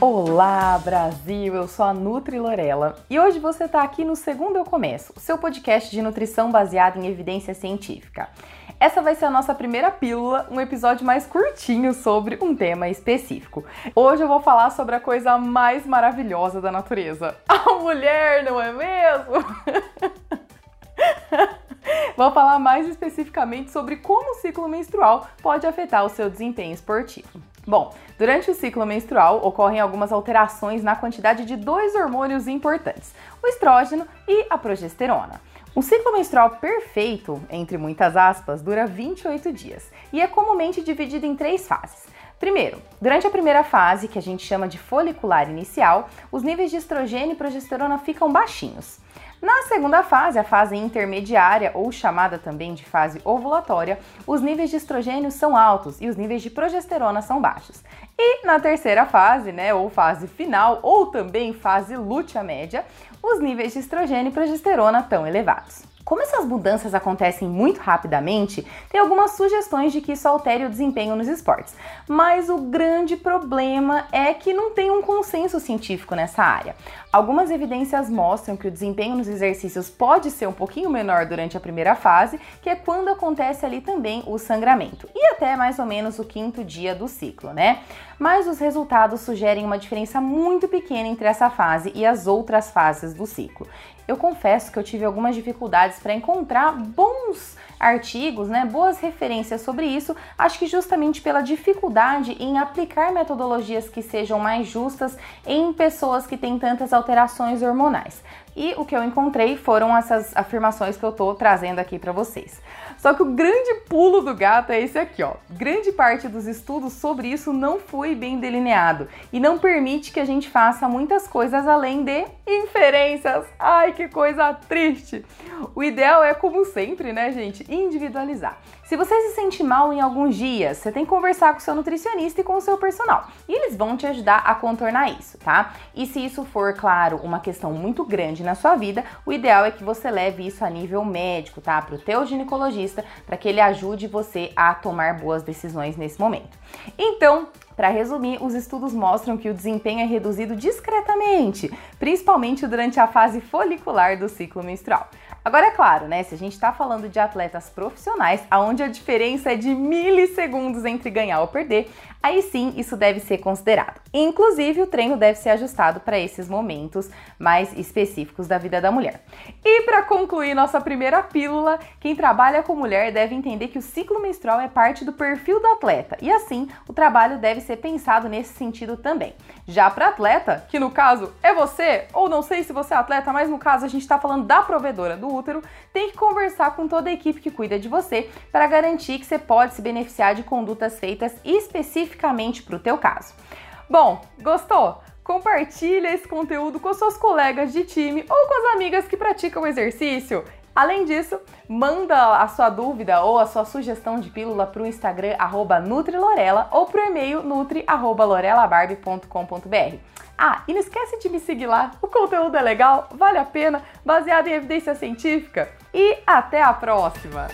Olá, Brasil! Eu sou a Nutri Lorela e hoje você está aqui no Segundo Eu Começo, seu podcast de nutrição baseado em evidência científica. Essa vai ser a nossa primeira pílula, um episódio mais curtinho sobre um tema específico. Hoje eu vou falar sobre a coisa mais maravilhosa da natureza: a mulher, não é mesmo? Vou falar mais especificamente sobre como o ciclo menstrual pode afetar o seu desempenho esportivo. Bom, durante o ciclo menstrual ocorrem algumas alterações na quantidade de dois hormônios importantes, o estrógeno e a progesterona. Um ciclo menstrual perfeito, entre muitas aspas, dura 28 dias e é comumente dividido em três fases. Primeiro, durante a primeira fase, que a gente chama de folicular inicial, os níveis de estrogênio e progesterona ficam baixinhos. Na segunda fase, a fase intermediária, ou chamada também de fase ovulatória, os níveis de estrogênio são altos e os níveis de progesterona são baixos. E na terceira fase, né, ou fase final, ou também fase lútea média, os níveis de estrogênio e progesterona estão elevados. Como essas mudanças acontecem muito rapidamente, tem algumas sugestões de que isso altere o desempenho nos esportes. Mas o grande problema é que não tem um consenso científico nessa área. Algumas evidências mostram que o desempenho nos exercícios pode ser um pouquinho menor durante a primeira fase, que é quando acontece ali também o sangramento, e até mais ou menos o quinto dia do ciclo, né? Mas os resultados sugerem uma diferença muito pequena entre essa fase e as outras fases do ciclo eu confesso que eu tive algumas dificuldades para encontrar bons artigos, né, boas referências sobre isso, acho que justamente pela dificuldade em aplicar metodologias que sejam mais justas em pessoas que têm tantas alterações hormonais. E o que eu encontrei foram essas afirmações que eu tô trazendo aqui para vocês. Só que o grande pulo do gato é esse aqui, ó. Grande parte dos estudos sobre isso não foi bem delineado e não permite que a gente faça muitas coisas além de inferências. Ai, que coisa triste. O ideal é, como sempre, né, gente, individualizar. Se você se sente mal em alguns dias, você tem que conversar com seu nutricionista e com o seu personal. E eles vão te ajudar a contornar isso, tá? E se isso for, claro, uma questão muito grande na sua vida, o ideal é que você leve isso a nível médico, tá? Para o teu ginecologista, para que ele ajude você a tomar boas decisões nesse momento. Então, para resumir, os estudos mostram que o desempenho é reduzido discretamente, principalmente durante a fase folicular do ciclo menstrual. Agora é claro, né? Se a gente está falando de atletas profissionais, aonde a diferença é de milissegundos entre ganhar ou perder, aí sim isso deve ser considerado. Inclusive, o treino deve ser ajustado para esses momentos mais específicos da vida da mulher. E para concluir nossa primeira pílula, quem trabalha com mulher deve entender que o ciclo menstrual é parte do perfil do atleta e assim o trabalho deve ser pensado nesse sentido também. Já para atleta, que no caso é você, ou não sei se você é atleta, mas no caso a gente está falando da provedora do útero, tem que conversar com toda a equipe que cuida de você para garantir que você pode se beneficiar de condutas feitas especificamente para o teu caso. Bom, gostou? Compartilha esse conteúdo com suas colegas de time ou com as amigas que praticam exercício. Além disso, manda a sua dúvida ou a sua sugestão de pílula para o Instagram @nutrilorela ou para o e-mail nutri@lorelabarbie.com.br. Ah, e não esquece de me seguir lá. O conteúdo é legal, vale a pena, baseado em evidência científica. E até a próxima.